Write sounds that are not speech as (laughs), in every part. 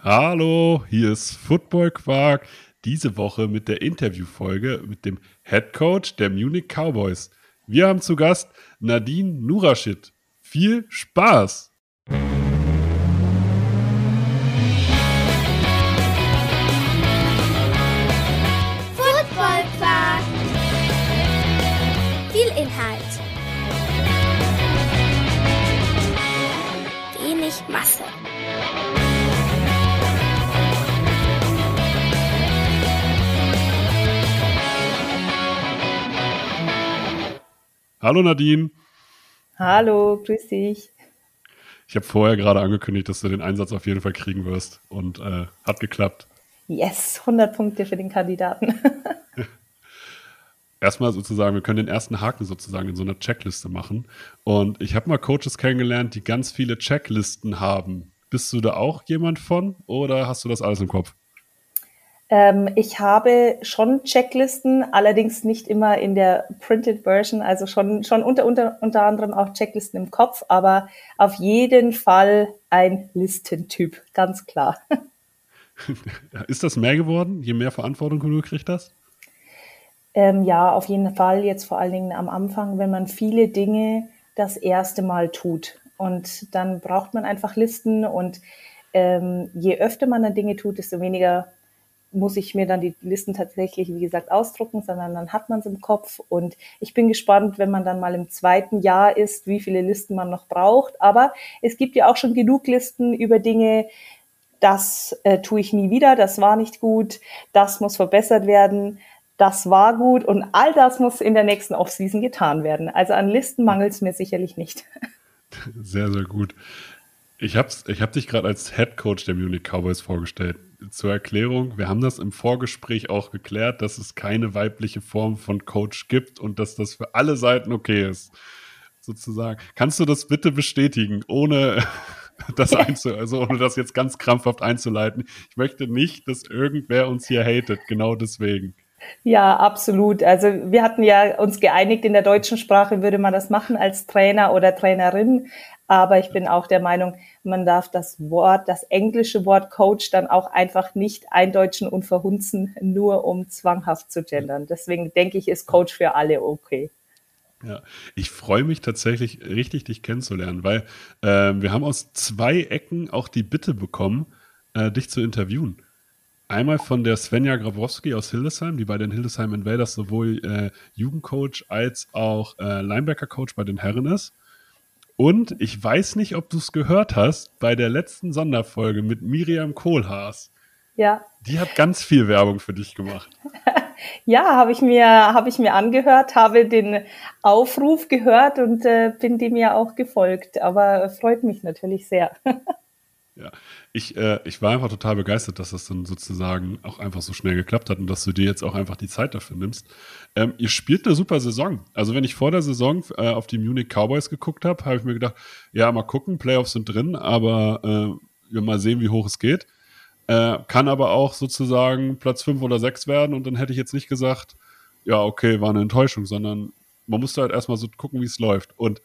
Hallo, hier ist Football Quark. Diese Woche mit der Interviewfolge mit dem Head Coach der Munich Cowboys. Wir haben zu Gast Nadine Nurashid. Viel Spaß! Hallo Nadine. Hallo, grüß dich. Ich habe vorher gerade angekündigt, dass du den Einsatz auf jeden Fall kriegen wirst und äh, hat geklappt. Yes, 100 Punkte für den Kandidaten. (laughs) Erstmal sozusagen, wir können den ersten Haken sozusagen in so einer Checkliste machen. Und ich habe mal Coaches kennengelernt, die ganz viele Checklisten haben. Bist du da auch jemand von oder hast du das alles im Kopf? Ähm, ich habe schon Checklisten, allerdings nicht immer in der Printed Version, also schon, schon unter, unter, unter anderem auch Checklisten im Kopf, aber auf jeden Fall ein Listentyp, ganz klar. (laughs) Ist das mehr geworden, je mehr Verantwortung du gekriegt hast? Ähm, ja, auf jeden Fall jetzt vor allen Dingen am Anfang, wenn man viele Dinge das erste Mal tut. Und dann braucht man einfach Listen und ähm, je öfter man dann Dinge tut, desto weniger muss ich mir dann die Listen tatsächlich, wie gesagt, ausdrucken, sondern dann hat man es im Kopf. Und ich bin gespannt, wenn man dann mal im zweiten Jahr ist, wie viele Listen man noch braucht. Aber es gibt ja auch schon genug Listen über Dinge, das äh, tue ich nie wieder, das war nicht gut, das muss verbessert werden, das war gut und all das muss in der nächsten Offseason getan werden. Also an Listen mangelt es mir sicherlich nicht. (laughs) Sehr, sehr gut. Ich habe ich hab dich gerade als Head Coach der Munich Cowboys vorgestellt. Zur Erklärung, wir haben das im Vorgespräch auch geklärt, dass es keine weibliche Form von Coach gibt und dass das für alle Seiten okay ist. Sozusagen. Kannst du das bitte bestätigen, ohne (laughs) das einzu also ohne das jetzt ganz krampfhaft einzuleiten? Ich möchte nicht, dass irgendwer uns hier hatet, genau deswegen. Ja, absolut. Also wir hatten ja uns geeinigt, in der deutschen Sprache würde man das machen als Trainer oder Trainerin. Aber ich bin auch der Meinung, man darf das Wort, das englische Wort Coach dann auch einfach nicht eindeutschen und verhunzen, nur um zwanghaft zu gendern. Deswegen denke ich, ist Coach für alle okay. Ja, ich freue mich tatsächlich richtig, dich kennenzulernen, weil äh, wir haben aus zwei Ecken auch die Bitte bekommen, äh, dich zu interviewen. Einmal von der Svenja Grabowski aus Hildesheim, die bei den Hildesheim Invaders sowohl äh, Jugendcoach als auch äh, Linebacker-Coach bei den Herren ist. Und ich weiß nicht, ob du es gehört hast, bei der letzten Sonderfolge mit Miriam Kohlhaas. Ja. Die hat ganz viel Werbung für dich gemacht. (laughs) ja, habe ich mir habe ich mir angehört, habe den Aufruf gehört und äh, bin dem ja auch gefolgt. Aber freut mich natürlich sehr. (laughs) Ja, ich, äh, ich war einfach total begeistert, dass das dann sozusagen auch einfach so schnell geklappt hat und dass du dir jetzt auch einfach die Zeit dafür nimmst. Ähm, ihr spielt eine super Saison. Also wenn ich vor der Saison äh, auf die Munich Cowboys geguckt habe, habe ich mir gedacht, ja, mal gucken, Playoffs sind drin, aber äh, wir mal sehen, wie hoch es geht. Äh, kann aber auch sozusagen Platz 5 oder 6 werden und dann hätte ich jetzt nicht gesagt, ja, okay, war eine Enttäuschung, sondern man musste halt erstmal so gucken, wie es läuft. Und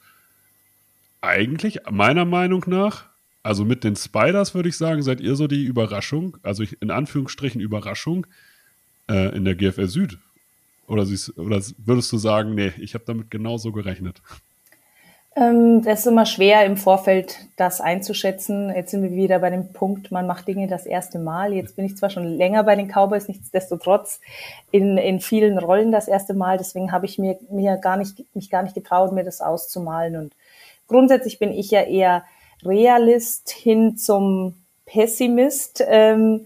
eigentlich, meiner Meinung nach, also mit den Spiders würde ich sagen, seid ihr so die Überraschung, also in Anführungsstrichen Überraschung äh, in der GFL Süd. Oder, siehst, oder würdest du sagen, nee, ich habe damit genauso gerechnet? Ähm, das ist immer schwer im Vorfeld das einzuschätzen. Jetzt sind wir wieder bei dem Punkt, man macht Dinge das erste Mal. Jetzt bin ich zwar schon länger bei den Cowboys, nichtsdestotrotz in, in vielen Rollen das erste Mal. Deswegen habe ich mir, mir gar nicht, mich gar nicht getraut, mir das auszumalen. Und grundsätzlich bin ich ja eher Realist hin zum Pessimist. Ähm,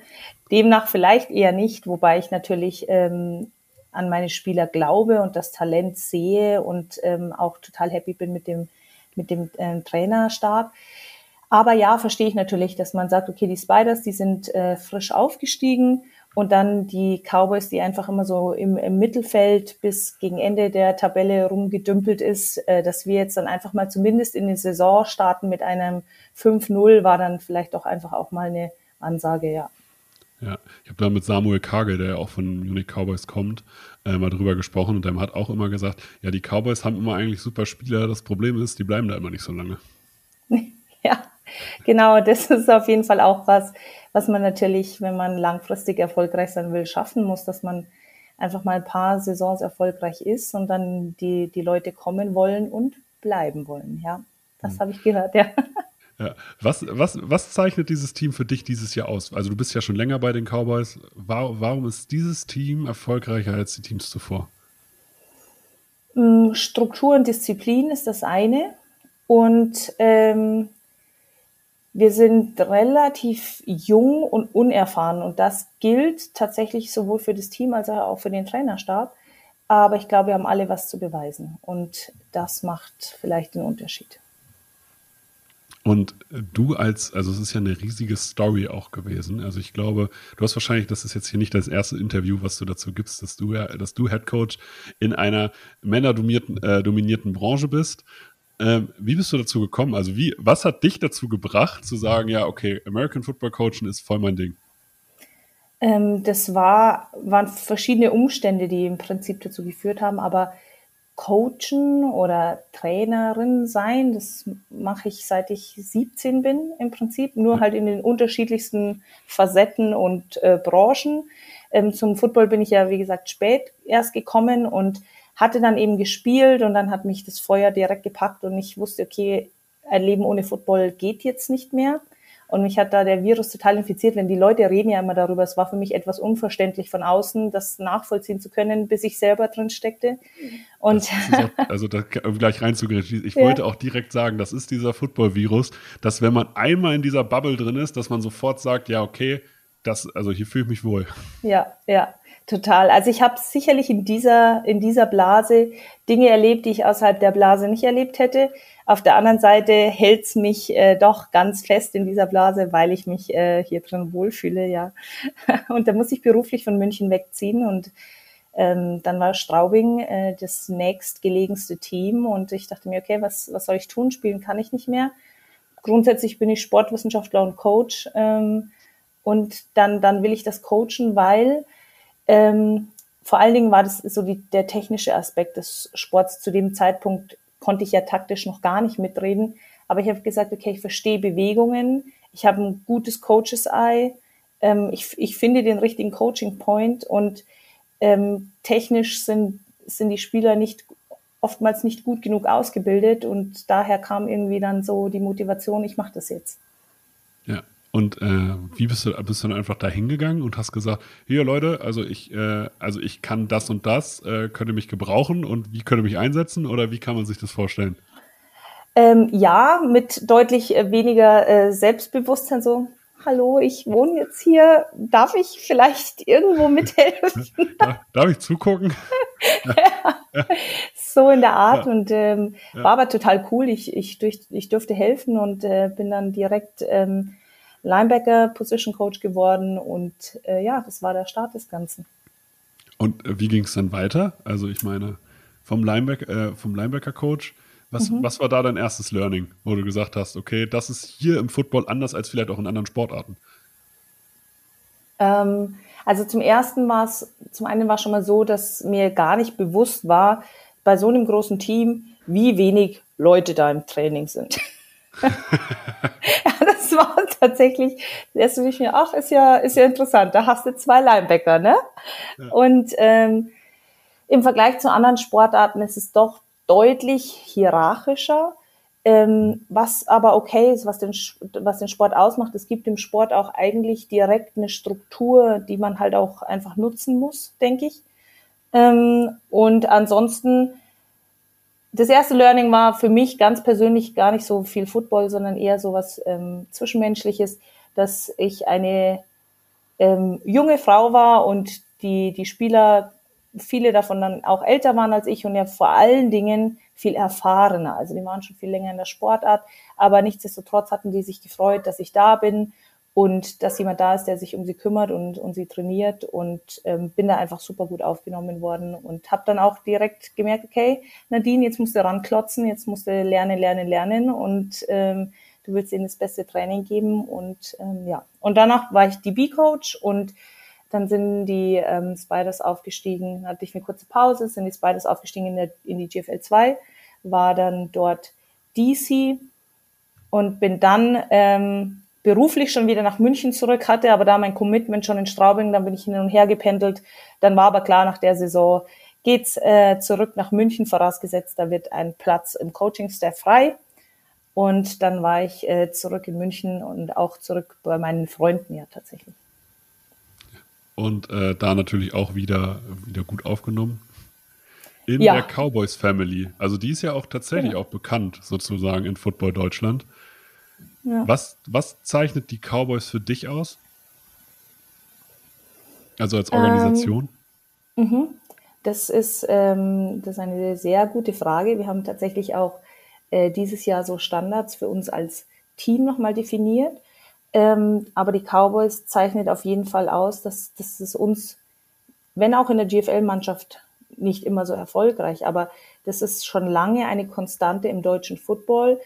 demnach vielleicht eher nicht, wobei ich natürlich ähm, an meine Spieler glaube und das Talent sehe und ähm, auch total happy bin mit dem, mit dem äh, Trainerstab. Aber ja, verstehe ich natürlich, dass man sagt, okay, die Spiders, die sind äh, frisch aufgestiegen und dann die Cowboys, die einfach immer so im, im Mittelfeld bis gegen Ende der Tabelle rumgedümpelt ist, äh, dass wir jetzt dann einfach mal zumindest in die Saison starten mit einem 5-0, war dann vielleicht auch einfach auch mal eine Ansage, ja. Ja, ich habe da mit Samuel Kagel, der ja auch von Munich Cowboys kommt, äh, mal drüber gesprochen und der hat auch immer gesagt, ja, die Cowboys haben immer eigentlich super Spieler, das Problem ist, die bleiben da immer nicht so lange. (laughs) ja, genau, das (laughs) ist auf jeden Fall auch was, was man natürlich, wenn man langfristig erfolgreich sein will, schaffen muss, dass man einfach mal ein paar Saisons erfolgreich ist und dann die, die Leute kommen wollen und bleiben wollen. Ja, das mhm. habe ich gehört, ja. Ja. Was, was, was zeichnet dieses Team für dich dieses Jahr aus? Also du bist ja schon länger bei den Cowboys. Warum, warum ist dieses Team erfolgreicher als die Teams zuvor? Mm, Struktur und Disziplin ist das eine. Und ähm, wir sind relativ jung und unerfahren. Und das gilt tatsächlich sowohl für das Team als auch für den Trainerstab. Aber ich glaube, wir haben alle was zu beweisen. Und das macht vielleicht den Unterschied. Und du als, also es ist ja eine riesige Story auch gewesen. Also ich glaube, du hast wahrscheinlich, das ist jetzt hier nicht das erste Interview, was du dazu gibst, dass du dass du Head Coach in einer männerdominierten äh, dominierten Branche bist. Ähm, wie bist du dazu gekommen? Also wie, was hat dich dazu gebracht, zu sagen, ja, okay, American Football Coaching ist voll mein Ding? Ähm, das war, waren verschiedene Umstände, die im Prinzip dazu geführt haben, aber Coachen oder Trainerin sein. Das mache ich seit ich 17 bin im Prinzip, nur halt in den unterschiedlichsten Facetten und äh, Branchen. Ähm, zum Football bin ich ja, wie gesagt, spät erst gekommen und hatte dann eben gespielt und dann hat mich das Feuer direkt gepackt und ich wusste, okay, ein Leben ohne Football geht jetzt nicht mehr. Und mich hat da der Virus total infiziert, wenn die Leute reden ja immer darüber. Es war für mich etwas unverständlich von außen, das nachvollziehen zu können, bis ich selber drin steckte. Und auch, (laughs) also da gleich reinzugehen. Ich ja. wollte auch direkt sagen, das ist dieser Football-Virus, dass wenn man einmal in dieser Bubble drin ist, dass man sofort sagt, ja, okay, das, also hier fühle ich mich wohl. Ja, ja. Total. Also ich habe sicherlich in dieser, in dieser Blase Dinge erlebt, die ich außerhalb der Blase nicht erlebt hätte. Auf der anderen Seite hält's mich äh, doch ganz fest in dieser Blase, weil ich mich äh, hier drin wohlfühle, ja. (laughs) Und da muss ich beruflich von München wegziehen und ähm, dann war Straubing äh, das nächstgelegenste Team und ich dachte mir, okay, was, was soll ich tun? Spielen kann ich nicht mehr. Grundsätzlich bin ich Sportwissenschaftler und Coach ähm, und dann, dann will ich das coachen, weil ähm, vor allen Dingen war das so die, der technische Aspekt des Sports. Zu dem Zeitpunkt konnte ich ja taktisch noch gar nicht mitreden. Aber ich habe gesagt, okay, ich verstehe Bewegungen, ich habe ein gutes Coaches Eye, ähm, ich, ich finde den richtigen Coaching Point und ähm, technisch sind, sind die Spieler nicht oftmals nicht gut genug ausgebildet und daher kam irgendwie dann so die Motivation, ich mache das jetzt. Und äh, wie bist du, bist du dann einfach da hingegangen und hast gesagt, hier Leute, also ich, äh, also ich kann das und das, äh, könnt ihr mich gebrauchen und wie könnt ihr mich einsetzen oder wie kann man sich das vorstellen? Ähm, ja, mit deutlich äh, weniger äh, Selbstbewusstsein so, hallo, ich wohne jetzt hier, darf ich vielleicht irgendwo (laughs) mithelfen? darf ich zugucken? (laughs) ja, so in der Art ja. und ähm, war aber total cool. Ich, ich, durch, ich durfte helfen und äh, bin dann direkt ähm, Linebacker Position Coach geworden und äh, ja, das war der Start des Ganzen. Und äh, wie ging es dann weiter? Also ich meine, vom Linebacker, äh, vom Linebacker Coach, was, mhm. was war da dein erstes Learning, wo du gesagt hast, okay, das ist hier im Football anders als vielleicht auch in anderen Sportarten? Ähm, also zum ersten war es, zum einen war schon mal so, dass mir gar nicht bewusst war, bei so einem großen Team, wie wenig Leute da im Training sind. (laughs) (laughs) war (laughs) tatsächlich, erst ich mir, ach, ist ja, ist ja interessant, da hast du zwei Linebacker, ne? Ja. Und ähm, im Vergleich zu anderen Sportarten ist es doch deutlich hierarchischer, ähm, was aber okay ist, was den, was den Sport ausmacht. Es gibt im Sport auch eigentlich direkt eine Struktur, die man halt auch einfach nutzen muss, denke ich. Ähm, und ansonsten das erste Learning war für mich ganz persönlich gar nicht so viel Football, sondern eher so was ähm, Zwischenmenschliches, dass ich eine ähm, junge Frau war und die, die Spieler, viele davon dann auch älter waren als ich und ja vor allen Dingen viel erfahrener. Also die waren schon viel länger in der Sportart, aber nichtsdestotrotz hatten die sich gefreut, dass ich da bin und dass jemand da ist, der sich um sie kümmert und, und sie trainiert. Und ähm, bin da einfach super gut aufgenommen worden und habe dann auch direkt gemerkt, okay, Nadine, jetzt musst du ranklotzen, jetzt musst du lernen, lernen, lernen. Und ähm, du willst ihnen das beste Training geben. Und ähm, ja. Und danach war ich DB-Coach und dann sind die ähm, Spiders aufgestiegen, hatte ich eine kurze Pause, sind die Spiders aufgestiegen in, der, in die GFL 2, war dann dort DC und bin dann ähm, beruflich schon wieder nach München zurück hatte, aber da mein Commitment schon in Straubing, dann bin ich hin und her gependelt. Dann war aber klar, nach der Saison geht's äh, zurück nach München, vorausgesetzt, da wird ein Platz im Coaching-Staff frei. Und dann war ich äh, zurück in München und auch zurück bei meinen Freunden ja tatsächlich. Und äh, da natürlich auch wieder, wieder gut aufgenommen. In Ja. der Cowboys Family. Also die ist ja auch tatsächlich Genau. auch bekannt, sozusagen in Football Deutschland. Ja. Was, was zeichnet die Cowboys für dich aus? Also als Organisation? Das ist, ähm, das ist eine sehr gute Frage. Wir haben tatsächlich auch äh, dieses Jahr so Standards für uns als Team nochmal definiert. Ähm, aber die Cowboys zeichnet auf jeden Fall aus, dass, dass es uns, wenn auch in der GFL-Mannschaft nicht immer so erfolgreich, aber das ist schon lange eine Konstante im deutschen Football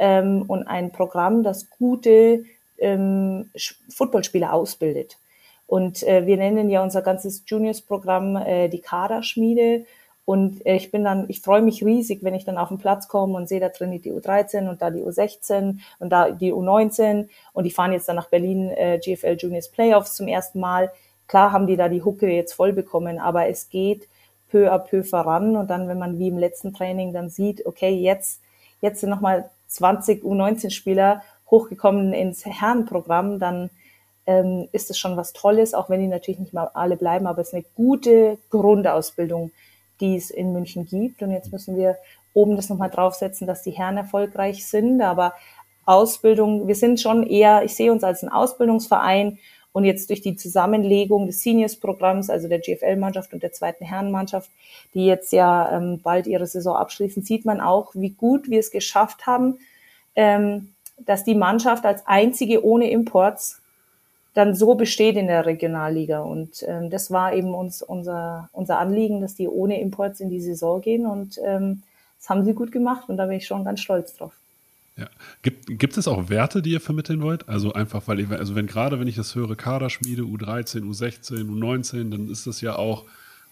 ähm, und ein Programm, das gute ähm, Footballspieler ausbildet. Und äh, wir nennen ja unser ganzes Juniors-Programm äh, die Kaderschmiede. Und äh, ich bin dann, ich freue mich riesig, wenn ich dann auf den Platz komme und sehe, da trainiert die U13 und da die U16 und da die U19 und die fahren jetzt dann nach Berlin äh, GFL Juniors Playoffs zum ersten Mal. Klar haben die da die Hucke jetzt voll bekommen, aber es geht peu à peu voran und dann, wenn man wie im letzten Training dann sieht, okay, jetzt, jetzt sind nochmal 20 U19-Spieler hochgekommen ins Herrenprogramm, dann ähm, ist es schon was Tolles, auch wenn die natürlich nicht mal alle bleiben, aber es ist eine gute Grundausbildung, die es in München gibt. Und jetzt müssen wir oben das nochmal draufsetzen, dass die Herren erfolgreich sind. Aber Ausbildung, wir sind schon eher, ich sehe uns als ein Ausbildungsverein und jetzt durch die Zusammenlegung des Seniors-Programms, also der GFL-Mannschaft und der zweiten Herrenmannschaft, die jetzt ja ähm, bald ihre Saison abschließen, sieht man auch, wie gut wir es geschafft haben, ähm, dass die Mannschaft als einzige ohne Imports dann so besteht in der Regionalliga. Und ähm, das war eben uns unser, unser Anliegen, dass die ohne Imports in die Saison gehen. Und ähm, das haben sie gut gemacht und da bin ich schon ganz stolz drauf. Ja. Gibt, gibt es auch Werte, die ihr vermitteln wollt? Also einfach, weil ihr, also wenn gerade, wenn ich das höre, Kaderschmiede, U13, U16, U19, dann ist das ja auch,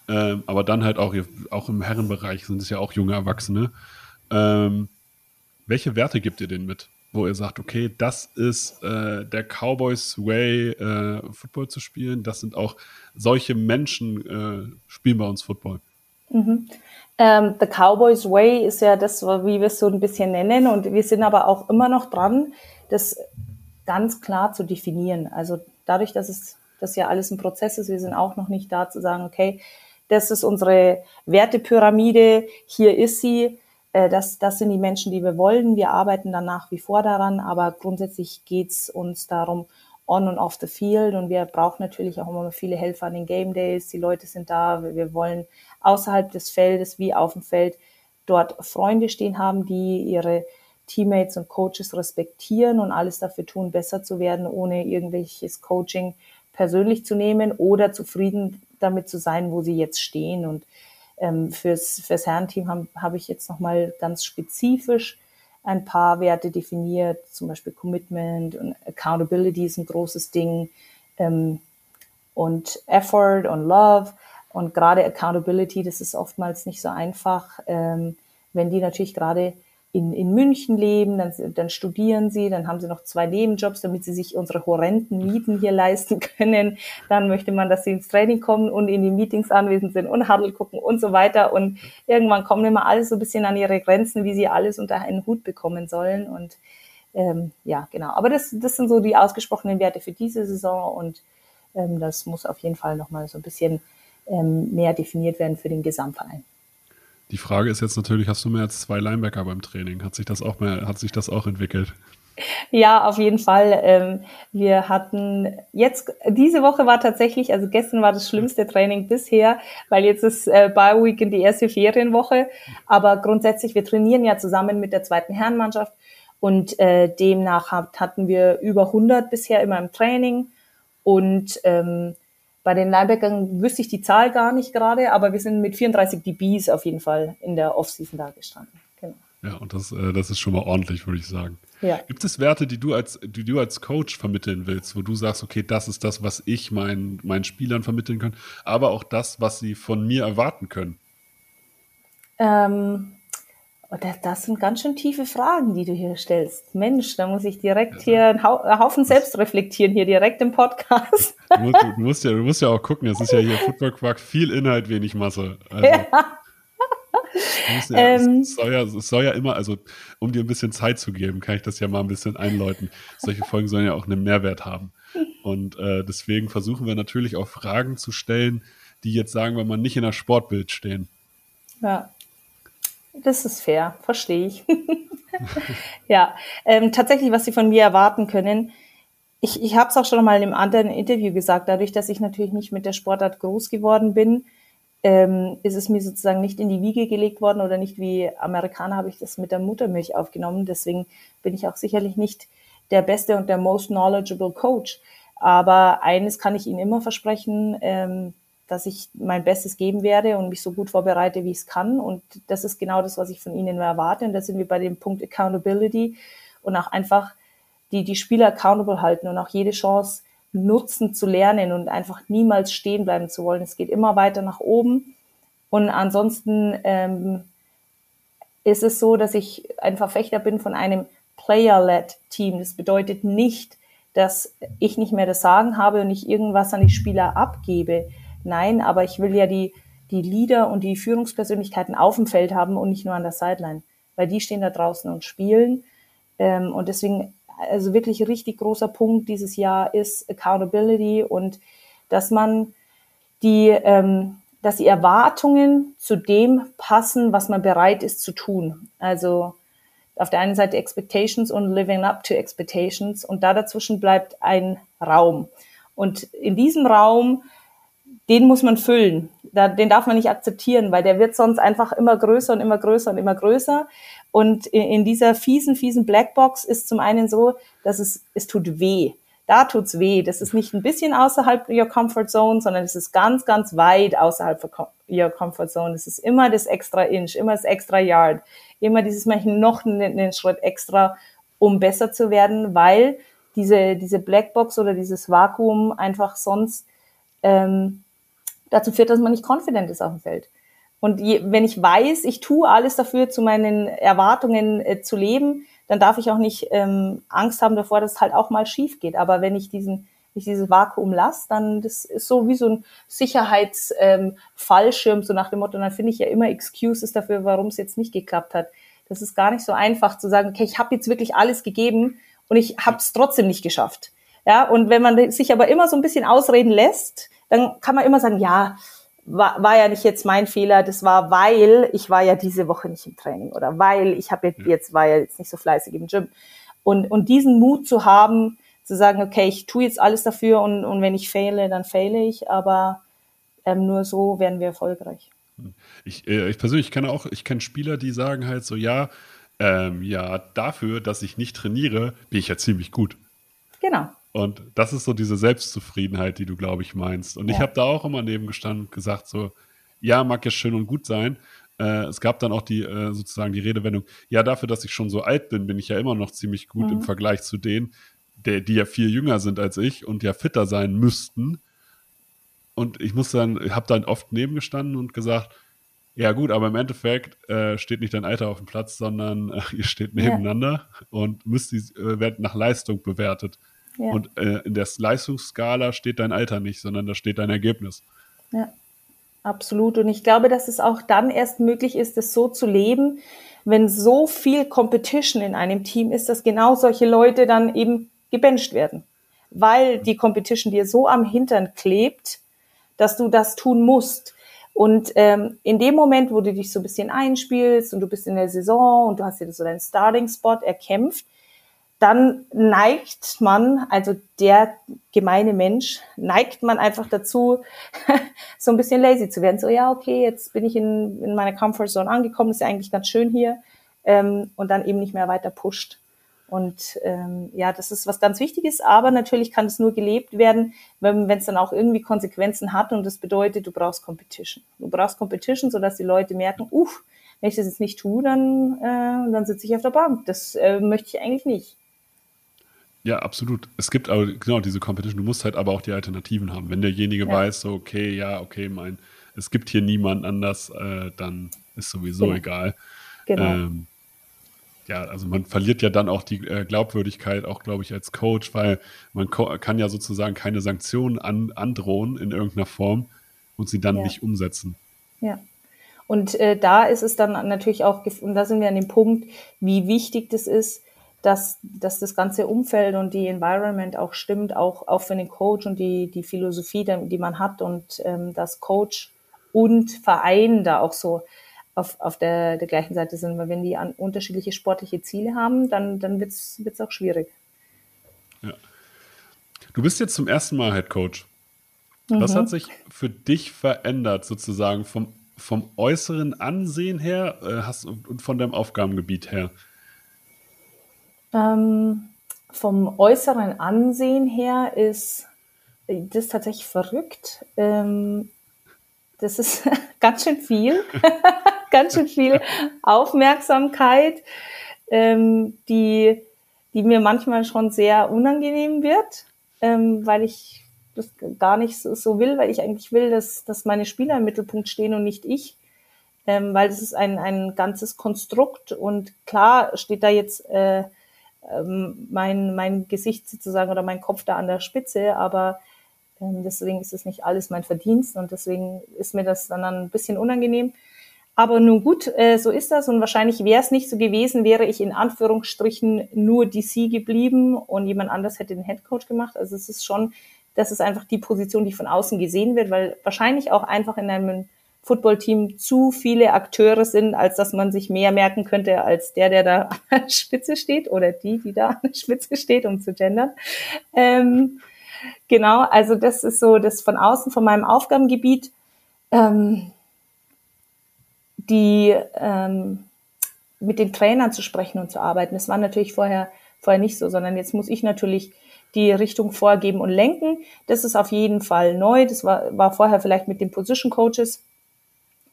ähm, aber dann halt auch, auch im Herrenbereich sind es ja auch junge Erwachsene. Ähm, welche Werte gibt ihr denen mit? Wo ihr sagt, okay, das ist äh, der Cowboys Way, äh, Football zu spielen. Das sind auch solche Menschen, äh, spielen bei uns Football. Ähm, The Cowboys Way ist ja das, wie wir es so ein bisschen nennen. Und wir sind aber auch immer noch dran, das ganz klar zu definieren. Also dadurch, dass es das ja alles ein Prozess ist, wir sind auch noch nicht da zu sagen, okay, das ist unsere Wertepyramide, hier ist sie, äh, das, das sind die Menschen, die wir wollen. Wir arbeiten dann nach wie vor daran, aber grundsätzlich geht's uns darum, on und off the field und wir brauchen natürlich auch immer viele Helfer an den Game Days. Die Leute sind da. Wir wollen außerhalb des Feldes wie auf dem Feld dort Freunde stehen haben, die ihre Teammates und Coaches respektieren und alles dafür tun, besser zu werden, ohne irgendwelches Coaching persönlich zu nehmen oder zufrieden damit zu sein, wo sie jetzt stehen. Und ähm, fürs, fürs Herrenteam habe hab ich jetzt nochmal ganz spezifisch ein paar Werte definiert, zum Beispiel Commitment und Accountability ist ein großes Ding ähm, und Effort und Love und gerade Accountability, das ist oftmals nicht so einfach, ähm, wenn die natürlich gerade in, in München leben, dann, dann studieren sie, dann haben sie noch zwei Nebenjobs, damit sie sich unsere horrenden Mieten hier leisten (laughs) können. Dann möchte man, dass sie ins Training kommen und in die Meetings anwesend sind und Huddle gucken und so weiter. Und irgendwann kommen immer alles so ein bisschen an ihre Grenzen, wie sie alles unter einen Hut bekommen sollen. Und ähm, ja, genau. Aber das, das sind so die ausgesprochenen Werte für diese Saison und ähm, das muss auf jeden Fall nochmal so ein bisschen ähm, mehr definiert werden für den Gesamtverein. Die Frage ist jetzt natürlich, hast du mehr als zwei Linebacker beim Training? Hat sich das auch mehr, hat sich das auch entwickelt? Ja, auf jeden Fall. Ähm, wir hatten jetzt, diese Woche war tatsächlich, also gestern war das schlimmste Training bisher, weil jetzt ist äh, Bye Weekend die erste Ferienwoche. Aber grundsätzlich, wir trainieren ja zusammen mit der zweiten Herrenmannschaft und äh, demnach hat, hatten wir über 100 bisher immer im Training und ähm, bei den Linebackern wüsste ich die Zahl gar nicht gerade, aber wir sind mit 34 DBs auf jeden Fall in der Offseason da gestanden. Genau. Ja, und das, äh, das ist schon mal ordentlich, würde ich sagen. Ja. Gibt es Werte, die du als, die du als Coach vermitteln willst, wo du sagst, okay, das ist das, was ich meinen, meinen Spielern vermitteln kann, aber auch das, was sie von mir erwarten können? Ähm, Oh, das, das, sind ganz schön tiefe Fragen, die du hier stellst. Mensch, da muss ich direkt hier einen Haufen selbst reflektieren, hier direkt im Podcast. Du musst, du musst, ja, du musst ja auch gucken, es ist ja hier Football Quark, viel Inhalt, wenig Masse. Also, ja. Ja, ähm, es, soll ja, es soll ja immer, also um dir ein bisschen Zeit zu geben, kann ich das ja mal ein bisschen einläuten. Solche Folgen sollen ja auch einen Mehrwert haben. Und äh, deswegen versuchen wir natürlich auch Fragen zu stellen, die jetzt sagen wir mal nicht in der Sportbild stehen. Ja, das ist fair, verstehe ich. (laughs) ja, ähm, tatsächlich, was Sie von mir erwarten können. Ich, ich habe es auch schon mal in einem anderen Interview gesagt, dadurch, dass ich natürlich nicht mit der Sportart groß geworden bin, ähm, ist es mir sozusagen nicht in die Wiege gelegt worden oder nicht wie Amerikaner habe ich das mit der Muttermilch aufgenommen. Deswegen bin ich auch sicherlich nicht der beste und der most knowledgeable Coach. Aber eines kann ich Ihnen immer versprechen, ähm, dass ich mein Bestes geben werde und mich so gut vorbereite, wie ich es kann. Und das ist genau das, was ich von Ihnen erwarte. Und da sind wir bei dem Punkt Accountability und auch einfach die, die Spieler accountable halten und auch jede Chance nutzen zu lernen und einfach niemals stehen bleiben zu wollen. Es geht immer weiter nach oben. Und ansonsten ähm, ist es so, dass ich ein Verfechter bin von einem Player-led Team. Das bedeutet nicht, dass ich nicht mehr das Sagen habe und ich irgendwas an die Spieler abgebe. Nein, aber ich will ja die, die Leader und die Führungspersönlichkeiten auf dem Feld haben und nicht nur an der Sideline, weil die stehen da draußen und spielen. Ähm, und deswegen also wirklich richtig großer Punkt dieses Jahr ist Accountability und dass man die, ähm, dass die Erwartungen zu dem passen, was man bereit ist zu tun. Also auf der einen Seite Expectations und Living up to Expectations und da dazwischen bleibt ein Raum. Und in diesem Raum, den muss man füllen. Den darf man nicht akzeptieren, weil der wird sonst einfach immer größer und immer größer und immer größer. Und in dieser fiesen, fiesen Blackbox ist zum einen so, dass es, es tut weh. Da tut's weh. Das ist nicht ein bisschen außerhalb your comfort zone, sondern es ist ganz, ganz weit außerhalb your comfort zone. Es ist immer das extra Inch, immer das extra Yard, immer dieses manchen noch einen, einen Schritt extra, um besser zu werden, weil diese, diese Blackbox oder dieses Vakuum einfach sonst ähm, dazu führt, dass man nicht confident ist auf dem Feld. Und je, wenn ich weiß, ich tue alles dafür, zu meinen Erwartungen äh, zu leben, dann darf ich auch nicht ähm, Angst haben davor, dass es halt auch mal schief geht. Aber wenn ich diesen, ich dieses Vakuum lasse, dann das ist so wie so ein Sicherheitsfallschirm, ähm, so nach dem Motto, dann finde ich ja immer Excuses dafür, warum es jetzt nicht geklappt hat. Das ist gar nicht so einfach zu sagen, okay, ich habe jetzt wirklich alles gegeben und ich habe es trotzdem nicht geschafft. Ja, und wenn man sich aber immer so ein bisschen ausreden lässt, dann kann man immer sagen, ja, war, war ja nicht jetzt mein Fehler, das war, weil ich war ja diese Woche nicht im Training oder weil ich habe jetzt, jetzt war ja jetzt nicht so fleißig im Gym. Und, und diesen Mut zu haben, zu sagen, okay, ich tue jetzt alles dafür und, und wenn ich fehle, dann fehle ich, aber ähm, nur so werden wir erfolgreich. Ich, äh, ich persönlich kenne auch, ich kenne Spieler, die sagen halt so, ja, ähm, ja, dafür, dass ich nicht trainiere, bin ich ja ziemlich gut. Genau. Und das ist so diese Selbstzufriedenheit, die du, glaube ich, meinst. Und ja. ich habe da auch immer nebengestanden und gesagt, so, ja, mag ja schön und gut sein. Äh, es gab dann auch die äh, sozusagen die Redewendung, ja, dafür, dass ich schon so alt bin, bin ich ja immer noch ziemlich gut mhm. im Vergleich zu denen, der, die ja viel jünger sind als ich und ja fitter sein müssten. Und ich muss dann, habe dann oft nebengestanden und gesagt, ja gut, aber im Endeffekt äh, steht nicht dein Alter auf dem Platz, sondern äh, (laughs) ihr steht nebeneinander ja. und müsst die, äh, werden nach Leistung bewertet. Ja. Und äh, in der Leistungsskala steht dein Alter nicht, sondern da steht dein Ergebnis. Ja, absolut. Und ich glaube, dass es auch dann erst möglich ist, es so zu leben, wenn so viel Competition in einem Team ist, dass genau solche Leute dann eben gebencht werden. Weil die Competition dir so am Hintern klebt, dass du das tun musst. Und ähm, in dem Moment, wo du dich so ein bisschen einspielst und du bist in der Saison und du hast dir so deinen Starting-Spot erkämpft, dann neigt man, also der gemeine Mensch, neigt man einfach dazu, (laughs) so ein bisschen lazy zu werden. So, ja, okay, jetzt bin ich in, in meiner Comfort Zone angekommen, ist ja eigentlich ganz schön hier, ähm, und dann eben nicht mehr weiter pusht. Und ähm, ja, das ist was ganz Wichtiges, aber natürlich kann es nur gelebt werden, wenn es dann auch irgendwie Konsequenzen hat und das bedeutet, du brauchst Competition. Du brauchst Competition, sodass die Leute merken, uff, wenn ich das jetzt nicht tue, dann, äh, dann sitze ich auf der Bank. Das äh, möchte ich eigentlich nicht. Ja, absolut. Es gibt aber genau diese Competition. Du musst halt aber auch die Alternativen haben. Wenn derjenige ja. weiß, so, okay, ja, okay, mein, es gibt hier niemand anders, äh, dann ist sowieso genau. egal. Genau. Ähm, ja, also man verliert ja dann auch die äh, Glaubwürdigkeit, auch glaube ich, als Coach, weil man kann ja sozusagen keine Sanktionen an androhen in irgendeiner Form und sie dann ja. nicht umsetzen. Ja. Und äh, da ist es dann natürlich auch, und da sind wir an dem Punkt, wie wichtig das ist, dass, dass das ganze Umfeld und die Environment auch stimmt, auch, auch für den Coach und die, die Philosophie, die man hat und ähm, dass Coach und Verein da auch so auf, auf der, der gleichen Seite sind. Weil wenn die an unterschiedliche sportliche Ziele haben, dann, dann wird es auch schwierig. Ja. Du bist jetzt zum ersten Mal Head Coach. Was mhm. hat sich für dich verändert, sozusagen vom, vom äußeren Ansehen her äh, hast, und von deinem Aufgabengebiet her? Ähm, vom äußeren Ansehen her ist das tatsächlich verrückt. Ähm, das ist (laughs) ganz schön viel, (laughs) ganz schön viel Aufmerksamkeit, ähm, die, die mir manchmal schon sehr unangenehm wird, ähm, weil ich das gar nicht so, so, will, weil ich eigentlich will, dass, dass meine Spieler im Mittelpunkt stehen und nicht ich. Ähm, weil das ist ein, ein ganzes Konstrukt und klar steht da jetzt äh, ähm, mein, mein Gesicht sozusagen oder mein Kopf da an der Spitze, aber ähm, deswegen ist es nicht alles mein Verdienst und deswegen ist mir das dann ein bisschen unangenehm. Aber nun gut, äh, so ist das und wahrscheinlich wäre es nicht so gewesen, wäre ich in Anführungsstrichen nur DC geblieben und jemand anders hätte den Headcoach gemacht. Also es ist schon, das ist einfach die Position, die von außen gesehen wird, weil wahrscheinlich auch einfach in einem Footballteam zu viele Akteure sind, als dass man sich mehr merken könnte als der, der da an der Spitze steht oder die, die da an der Spitze steht, um zu gendern. Ähm, genau, also das ist so das von außen, von meinem Aufgabengebiet. Ähm, die ähm, mit den Trainern zu sprechen und zu arbeiten. Das war natürlich vorher, vorher nicht so, sondern jetzt muss ich natürlich die Richtung vorgeben und lenken. Das ist auf jeden Fall neu. Das war, war vorher vielleicht mit den Position Coaches.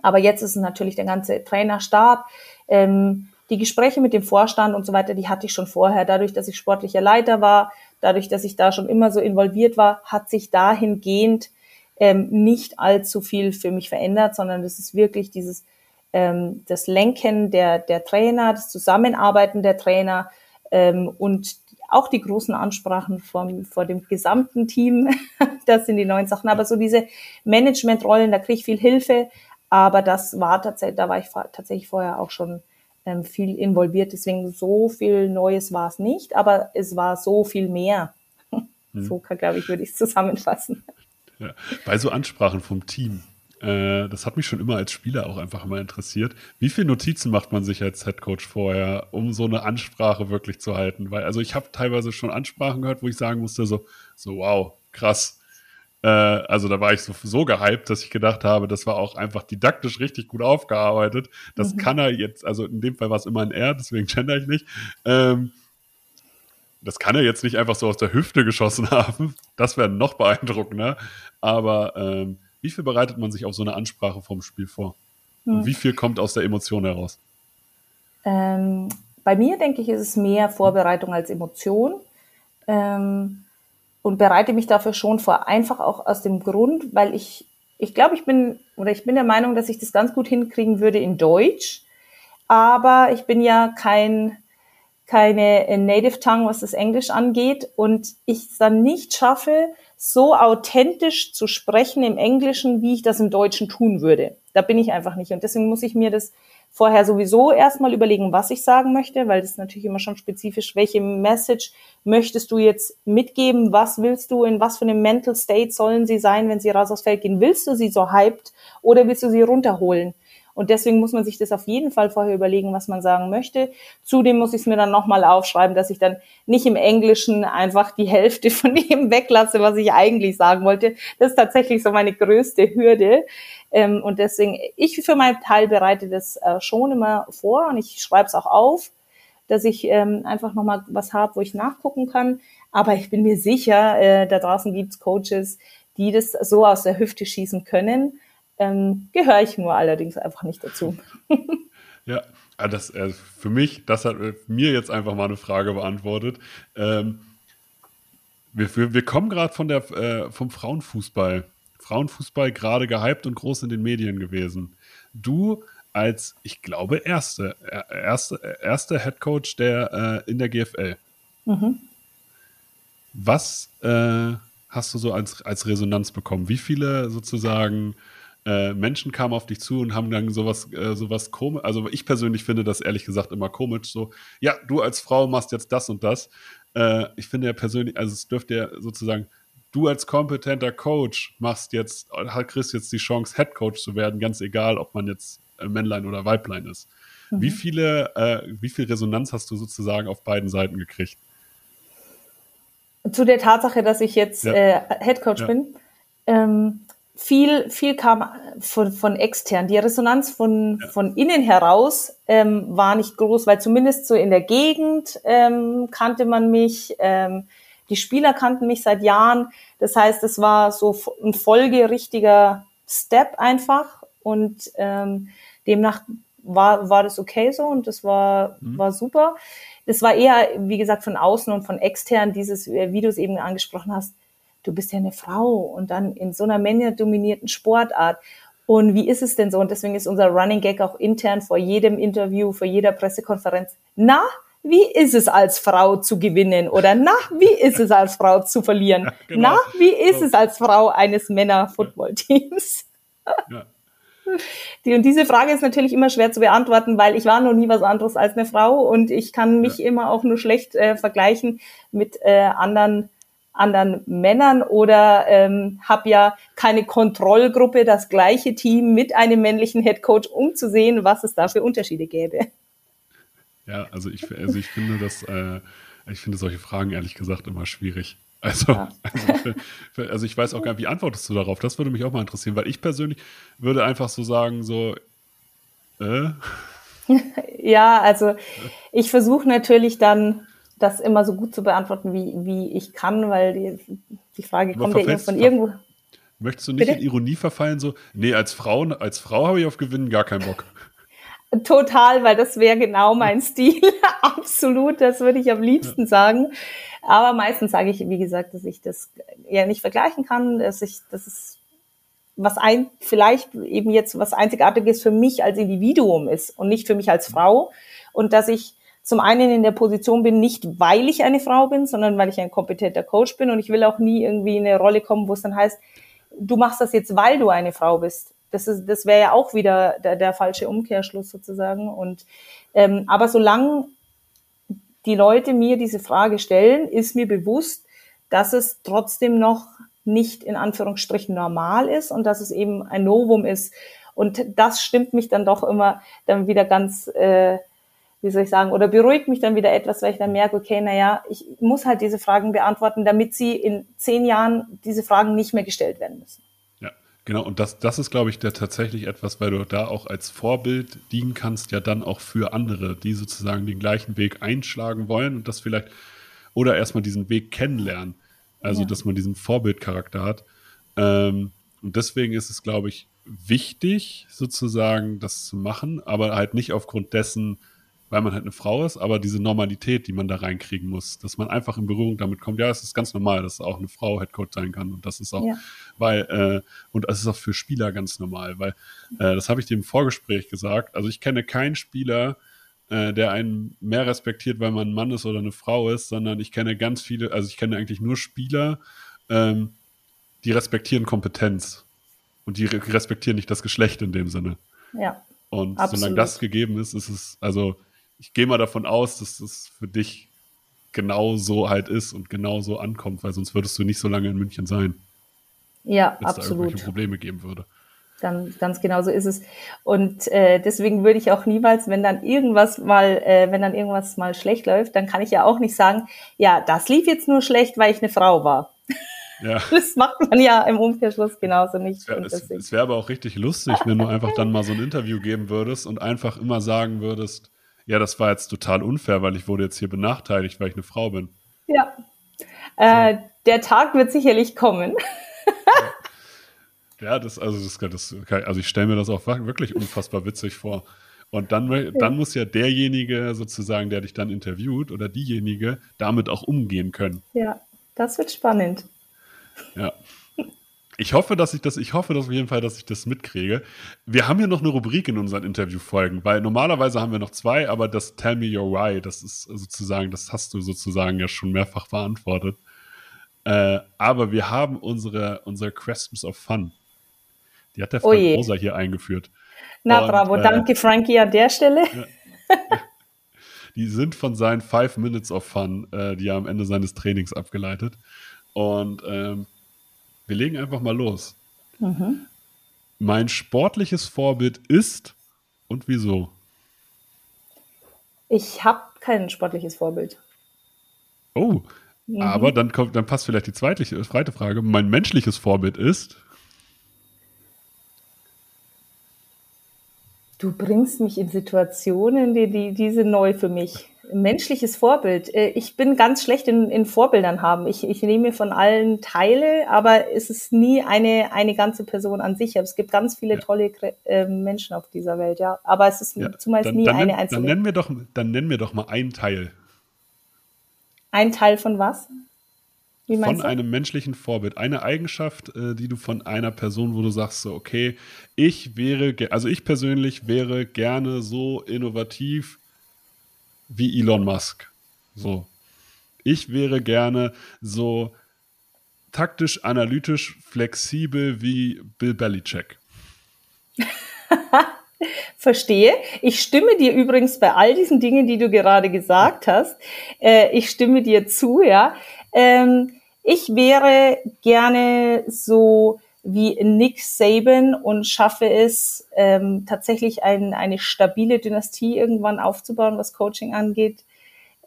Aber jetzt ist es natürlich der ganze Trainerstab. Ähm, die Gespräche mit dem Vorstand und so weiter, die hatte ich schon vorher. Dadurch, dass ich sportlicher Leiter war, dadurch, dass ich da schon immer so involviert war, hat sich dahingehend ähm, nicht allzu viel für mich verändert, sondern das ist wirklich dieses ähm, das Lenken der, der Trainer, das Zusammenarbeiten der Trainer ähm, und auch die großen Ansprachen vom, vor dem gesamten Team. (laughs) das sind die neuen Sachen. Aber so diese Managementrollen, da kriege ich viel Hilfe. Aber das war tatsächlich, da war ich tatsächlich vorher auch schon ähm, viel involviert. Deswegen so viel Neues war es nicht, aber es war so viel mehr. Hm. So, glaube ich, würde ich es zusammenfassen. Ja. Bei so Ansprachen vom Team, äh, das hat mich schon immer als Spieler auch einfach immer interessiert. Wie viele Notizen macht man sich als Headcoach vorher, um so eine Ansprache wirklich zu halten? Weil, also ich habe teilweise schon Ansprachen gehört, wo ich sagen musste, so, so wow, krass. Äh, also da war ich so, so gehypt, dass ich gedacht habe, das war auch einfach didaktisch richtig gut aufgearbeitet. Das mhm. kann er jetzt, also in dem Fall war es immer ein R, deswegen (laughs) gender ich nicht. Ähm, das kann er jetzt nicht einfach so aus der Hüfte geschossen (laughs) haben. Das wäre noch beeindruckender. Aber ähm, wie viel bereitet man sich auf so eine Ansprache vom Spiel vor? Und hm. wie viel kommt aus der Emotion heraus? Ähm, bei mir denke ich, ist es mehr Vorbereitung als Emotion. Ähm, und bereite mich dafür schon vor, einfach auch aus dem Grund, weil ich, ich glaube, ich bin, oder ich bin der Meinung, dass ich das ganz gut hinkriegen würde in Deutsch. Aber ich bin ja kein, keine Native Tongue, was das Englisch angeht. Und ich es dann nicht schaffe, so authentisch zu sprechen im Englischen, wie ich das im Deutschen tun würde. Da bin ich einfach nicht. Und deswegen muss ich mir das vorher sowieso erstmal überlegen, was ich sagen möchte, weil das ist natürlich immer schon spezifisch, welche Message möchtest du jetzt mitgeben, was willst du, in was für einem Mental State sollen sie sein, wenn sie raus aufs Feld gehen. Willst du sie so hyped oder willst du sie runterholen? Und deswegen muss man sich das auf jeden Fall vorher überlegen, was man sagen möchte. Zudem muss ich es mir dann nochmal aufschreiben, dass ich dann nicht im Englischen einfach die Hälfte von (laughs) dem weglasse, was ich eigentlich sagen wollte. Das ist tatsächlich so meine größte Hürde. Ähm, und deswegen, ich für meinen Teil bereite das äh, schon immer vor und ich schreibe es auch auf, dass ich ähm, einfach nochmal was habe, wo ich nachgucken kann. Aber ich bin mir sicher, äh, da draußen gibt's Coaches, die das so aus der Hüfte schießen können ähm, gehöre ich nur allerdings einfach nicht dazu. (laughs) ja, ah, das äh, für mich, das hat mir jetzt einfach mal eine Frage beantwortet. Ähm, wir, wir, wir, kommen gerade von der äh, vom Frauenfußball. Frauenfußball gerade gehypt und groß in den Medien gewesen. Du als, ich glaube, erste, erste, erste Head Coach der, äh, in der GFL. Mhm. Was äh, hast du so als, als Resonanz bekommen? Wie viele sozusagen äh, Menschen kamen auf dich zu und haben dann sowas, äh, sowas komisch. Also ich persönlich finde das ehrlich gesagt immer komisch. So, ja, du als Frau machst jetzt das und das. Äh, ich finde ja persönlich, also es dürfte ja sozusagen, du als kompetenter Coach machst jetzt, kriegst jetzt die Chance, Head Coach zu werden, ganz egal, ob man jetzt Männlein oder Weiblein ist. Mhm. Wie viele, äh, wie viel Resonanz hast du sozusagen auf beiden Seiten gekriegt? Zu der Tatsache, dass ich jetzt ja. äh, Head Coach ja. bin. Ähm, viel, viel kam von, von extern. Die Resonanz von, ja. von innen heraus ähm, war nicht groß, weil zumindest so in der Gegend ähm, kannte man mich. Ähm, die Spieler kannten mich seit Jahren. Das heißt, es war so ein folgerichtiger Step einfach. Und ähm, demnach war, war das okay so und das war, mhm. war super. Das war eher, wie gesagt, von außen und von extern, dieses, äh, wie du es eben angesprochen hast, du bist ja eine Frau und dann in so einer männerdominierten Sportart. Und wie ist es denn so? Und deswegen ist unser Running Gag auch intern vor jedem Interview, vor jeder Pressekonferenz. Na, wie ist es als Frau zu gewinnen? Oder na, wie ist es als Frau zu verlieren? Ja, genau. Na, wie ist es als Frau eines Männer-Football-Teams? Ja. Die, und diese Frage ist natürlich immer schwer zu beantworten, weil ich war noch nie was anderes als eine Frau und ich kann mich ja. immer auch nur schlecht äh, vergleichen mit äh, anderen anderen Männern oder ähm, habe ja keine Kontrollgruppe, das gleiche Team mit einem männlichen Headcoach, um zu sehen, was es da für Unterschiede gäbe. Ja, also ich, also ich finde das, äh, ich finde solche Fragen ehrlich gesagt immer schwierig. Also, ja. also, also, ich weiß auch gar nicht, wie antwortest du darauf? Das würde mich auch mal interessieren, weil ich persönlich würde einfach so sagen, so, äh? (laughs) ja, also ich versuche natürlich dann das immer so gut zu beantworten, wie, wie ich kann, weil die, die Frage Aber kommt ja von irgendwo. Möchtest du nicht Bitte? in Ironie verfallen, so, nee, als Frau, als Frau habe ich auf Gewinnen gar keinen Bock. (laughs) Total, weil das wäre genau mein Stil. (laughs) Absolut, das würde ich am liebsten ja. sagen. Aber meistens sage ich, wie gesagt, dass ich das ja nicht vergleichen kann, dass ich, das ist was ein, vielleicht eben jetzt was Einzigartiges für mich als Individuum ist und nicht für mich als Frau. Und dass ich zum einen in der Position bin, nicht weil ich eine Frau bin, sondern weil ich ein kompetenter Coach bin und ich will auch nie irgendwie in eine Rolle kommen, wo es dann heißt, du machst das jetzt, weil du eine Frau bist. Das ist, das wäre ja auch wieder der, der falsche Umkehrschluss sozusagen. Und ähm, aber solange die Leute mir diese Frage stellen, ist mir bewusst, dass es trotzdem noch nicht in Anführungsstrichen normal ist und dass es eben ein Novum ist. Und das stimmt mich dann doch immer dann wieder ganz äh, wie soll ich sagen, oder beruhigt mich dann wieder etwas, weil ich dann merke, okay, naja, ich muss halt diese Fragen beantworten, damit sie in zehn Jahren diese Fragen nicht mehr gestellt werden müssen. Ja, genau. Und das, das ist, glaube ich, der tatsächlich etwas, weil du da auch als Vorbild dienen kannst, ja dann auch für andere, die sozusagen den gleichen Weg einschlagen wollen und das vielleicht oder erstmal diesen Weg kennenlernen. Also, ja. dass man diesen Vorbildcharakter hat. Ähm, und deswegen ist es, glaube ich, wichtig, sozusagen das zu machen, aber halt nicht aufgrund dessen, weil man halt eine Frau ist, aber diese Normalität, die man da reinkriegen muss, dass man einfach in Berührung damit kommt, ja, es ist ganz normal, dass auch eine Frau Headcoach sein kann und das ist auch, ja. weil, äh, und es ist auch für Spieler ganz normal, weil, äh, das habe ich dir im Vorgespräch gesagt, also ich kenne keinen Spieler, äh, der einen mehr respektiert, weil man ein Mann ist oder eine Frau ist, sondern ich kenne ganz viele, also ich kenne eigentlich nur Spieler, ähm, die respektieren Kompetenz und die respektieren nicht das Geschlecht in dem Sinne. Ja. Und Absolut. solange das gegeben ist, ist es, also ich gehe mal davon aus, dass das für dich genau so halt ist und genau so ankommt, weil sonst würdest du nicht so lange in München sein. Ja, absolut. Da irgendwelche Probleme geben würde. Ganz, ganz genau so ist es. Und äh, deswegen würde ich auch niemals, wenn dann irgendwas mal, äh, wenn dann irgendwas mal schlecht läuft, dann kann ich ja auch nicht sagen, ja, das lief jetzt nur schlecht, weil ich eine Frau war. Ja. (laughs) Das macht man ja im Umkehrschluss genauso nicht. Es wäre es, wär aber auch richtig lustig, wenn du einfach dann mal so ein Interview geben würdest und einfach immer sagen würdest, ja, das war jetzt total unfair, weil ich wurde jetzt hier benachteiligt, weil ich eine Frau bin. Ja. Äh, der Tag wird sicherlich kommen. (laughs) ja, das, also, das, das, also ich stelle mir das auch wirklich unfassbar witzig vor. Und dann, dann muss ja derjenige sozusagen, der dich dann interviewt oder diejenige damit auch umgehen können. Ja, das wird spannend. Ja. Ich hoffe, dass ich das, ich hoffe dass auf jeden Fall, dass ich das mitkriege. Wir haben hier noch eine Rubrik in unseren Interviewfolgen, weil normalerweise haben wir noch zwei, aber das Tell Me Your Why, das ist sozusagen, das hast du sozusagen ja schon mehrfach beantwortet. Äh, aber wir haben unsere, unsere Questions of Fun. Die hat der Frank Oje. Rosa hier eingeführt. Na Und, bravo, äh, danke Frankie an der Stelle. (laughs) Die sind von seinen Five Minutes of Fun, äh, die er am Ende seines Trainings abgeleitet. Und ähm, wir legen einfach mal los. Mein sportliches Vorbild ist und wieso? Ich habe kein sportliches Vorbild. Oh, aber dann kommt, dann passt vielleicht die zweite, zweite Frage. Mein menschliches Vorbild ist. Du bringst mich in Situationen, die, die, die sind neu für mich. Menschliches Vorbild. Äh, Ich bin ganz schlecht in, in Vorbildern haben. Ich, ich nehme von allen Teile, aber es ist nie eine, eine ganze Person an sich. Es gibt ganz viele Ja. tolle äh, Menschen auf dieser Welt, ja. Aber es ist Ja, zumeist dann, nie dann, eine nenn, dann, einzelne. nennen wir doch, dann nennen wir doch mal einen Teil Ein Teil von was? Von du? einem menschlichen Vorbild. Eine Eigenschaft, äh, die du von einer Person, wo du sagst, so, okay, ich wäre, also ich persönlich wäre gerne so innovativ wie Elon Musk. So. Ich wäre gerne so taktisch, analytisch, flexibel wie Bill Belichick. (laughs) Verstehe. Ich stimme dir übrigens bei all diesen Dingen, die du gerade gesagt hast, äh, ich stimme dir zu, ja. Ähm, ich wäre gerne so wie Nick Saban und schaffe es, ähm, tatsächlich ein, eine stabile Dynastie irgendwann aufzubauen, was Coaching angeht.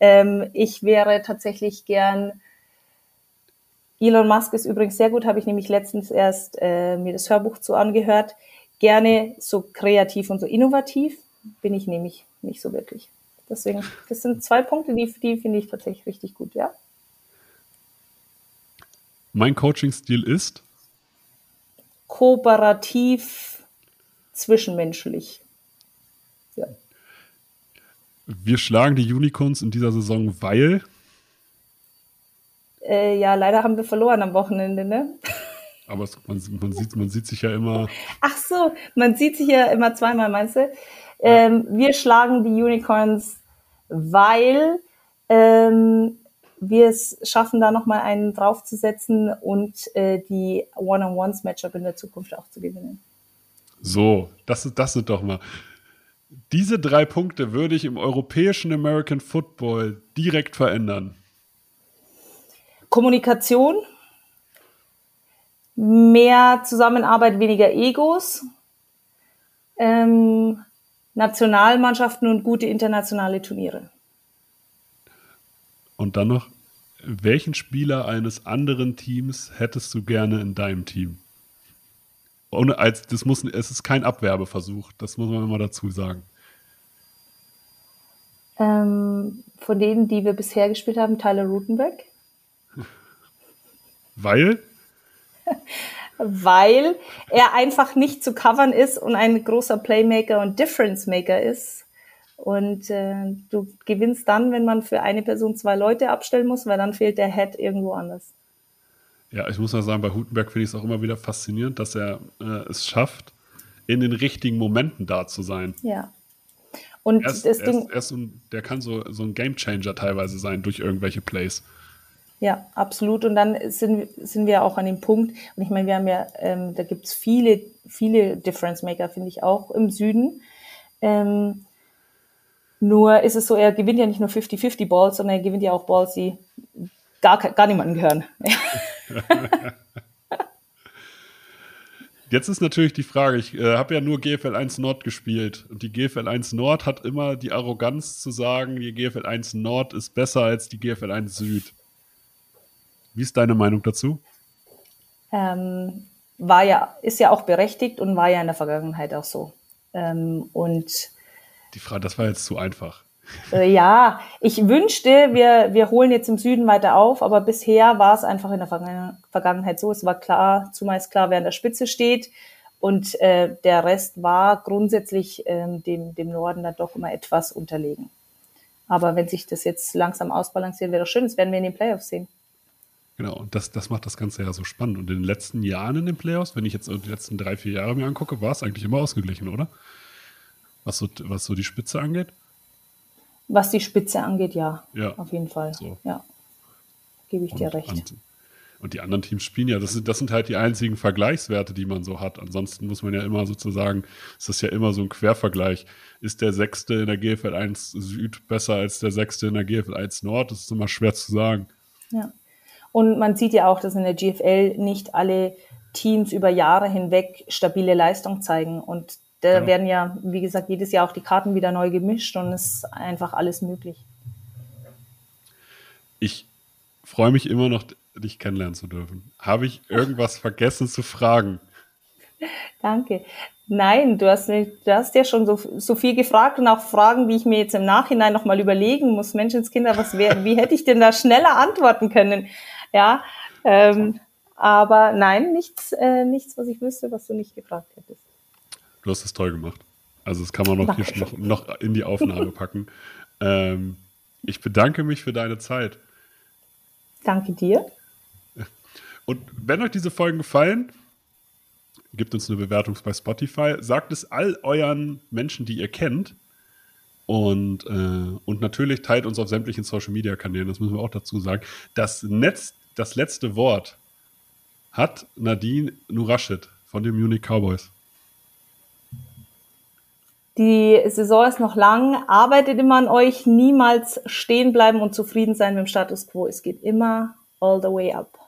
Ähm, ich wäre tatsächlich gern Elon Musk ist übrigens sehr gut, habe ich nämlich letztens erst äh, mir das Hörbuch zu angehört. Gerne so kreativ und so innovativ bin ich nämlich nicht so wirklich. Deswegen, das sind zwei Punkte, die, die finde ich tatsächlich richtig gut, ja. Mein Coaching-Stil ist, Kooperativ, zwischenmenschlich. Ja. wir schlagen die Unicorns in dieser Saison, weil Äh, ja, leider haben wir verloren am Wochenende, ne? Aber es, man, man, sieht, man sieht sich ja immer. Ach so, man sieht sich ja immer zweimal, meinst du? Ähm, wir schlagen die Unicorns, weil ähm, wir es schaffen, da nochmal einen draufzusetzen und äh, die One-on-Ones-Matchup in der Zukunft auch zu gewinnen. So, das, ist- das sind doch mal. Diese drei Punkte würde ich im europäischen American Football direkt verändern. Kommunikation, mehr Zusammenarbeit, weniger Egos, ähm, Nationalmannschaften und gute internationale Turniere. Und dann noch, welchen Spieler eines anderen Teams hättest du gerne in deinem Team? Ohne als, das muss, es ist kein Abwerbeversuch, das muss man immer dazu sagen. Ähm, von denen, die wir bisher gespielt haben, Tyler Rutenbeck. Weil, (laughs) weil er einfach nicht zu covern ist und ein großer Playmaker und Difference Maker ist. Und äh, du gewinnst dann, wenn man für eine Person zwei Leute abstellen muss, weil dann fehlt der Head irgendwo anders. ja, ich muss mal sagen, bei Hutenberg finde ich es auch immer wieder faszinierend, dass er äh, es schafft, in den richtigen Momenten da zu sein. Ja. Und Er ist, das Ding, ist, er ist so ein, der kann so, so ein Gamechanger teilweise sein durch irgendwelche Plays. ja, absolut. Und dann sind, sind wir auch an dem Punkt, und ich meine, wir haben ja, ähm, da gibt's viele, viele Difference Maker, finde ich auch im Süden. Ähm, nur ist es so, er gewinnt ja nicht nur 50-50 Balls, sondern er gewinnt ja auch Balls, die gar, gar niemanden gehören. (laughs) Jetzt ist natürlich die Frage, ich äh, habe ja nur GFL 1 Nord gespielt und die GFL 1 Nord hat immer die Arroganz zu sagen, die GFL 1 Nord ist besser als die GFL 1 Süd. Wie ist deine Meinung dazu? ähm, war ja, ist ja auch berechtigt und war ja in der Vergangenheit auch so. Ähm, und Die Frage, das war jetzt zu einfach. Äh, ja, ich wünschte, wir, wir holen jetzt im Süden weiter auf, aber bisher war es einfach in der Vergangen- Vergangenheit so. Es war klar, zumeist klar, wer an der Spitze steht. Und äh, der Rest war grundsätzlich ähm, dem, dem Norden dann doch immer etwas unterlegen. Aber wenn sich das jetzt langsam ausbalanciert, wäre doch schön, das werden wir in den Playoffs sehen. Genau, und das, das macht das Ganze ja so spannend. Und in den letzten Jahren in den Playoffs, wenn ich jetzt die letzten drei, vier Jahre mir angucke, war es eigentlich immer ausgeglichen, oder? Was so, was so die Spitze angeht? Was die Spitze angeht, ja. Ja. Auf jeden Fall. So. Ja. Gebe ich dir Und, recht. und, und die anderen Teams spielen ja, das sind, das sind halt die einzigen Vergleichswerte, die man so hat. Ansonsten muss man ja immer sozusagen, es ist ja immer so ein Quervergleich. Ist der Sechste in der GFL 1 Süd besser als der Sechste in der GFL 1 Nord? Das ist immer schwer zu sagen. Ja. Und man sieht ja auch, dass in der GFL nicht alle Teams über Jahre hinweg stabile Leistung zeigen. Und da Genau. werden ja, wie gesagt, jedes Jahr auch die Karten wieder neu gemischt und es ist einfach alles möglich. Ich freue mich immer noch, dich kennenlernen zu dürfen. Habe ich irgendwas (laughs) vergessen zu fragen? Danke. Nein, du hast, du hast ja schon so, so viel gefragt und auch Fragen, die ich mir jetzt im Nachhinein nochmal überlegen muss. Menschenskinder, was wär, wie hätte ich denn da schneller antworten können? Ja, ähm, aber nein, nichts, äh, nichts, was ich wüsste, was du nicht gefragt hättest. Du hast es toll gemacht. Also das kann man noch, hier noch, noch in die Aufnahme (laughs) packen. Ähm, ich bedanke mich für deine Zeit. Danke dir. Und wenn euch diese Folgen gefallen, gebt uns eine Bewertung bei Spotify. Sagt es all euren Menschen, die ihr kennt. Und, äh, und natürlich teilt uns auf sämtlichen Social Media Kanälen, das müssen wir auch dazu sagen. Das, Netz, das letzte Wort hat Nadine Nurashid von den Munich Cowboys. Die Saison ist noch lang. Arbeitet immer an euch. Niemals stehen bleiben und zufrieden sein mit dem Status quo. Es geht immer all the way up.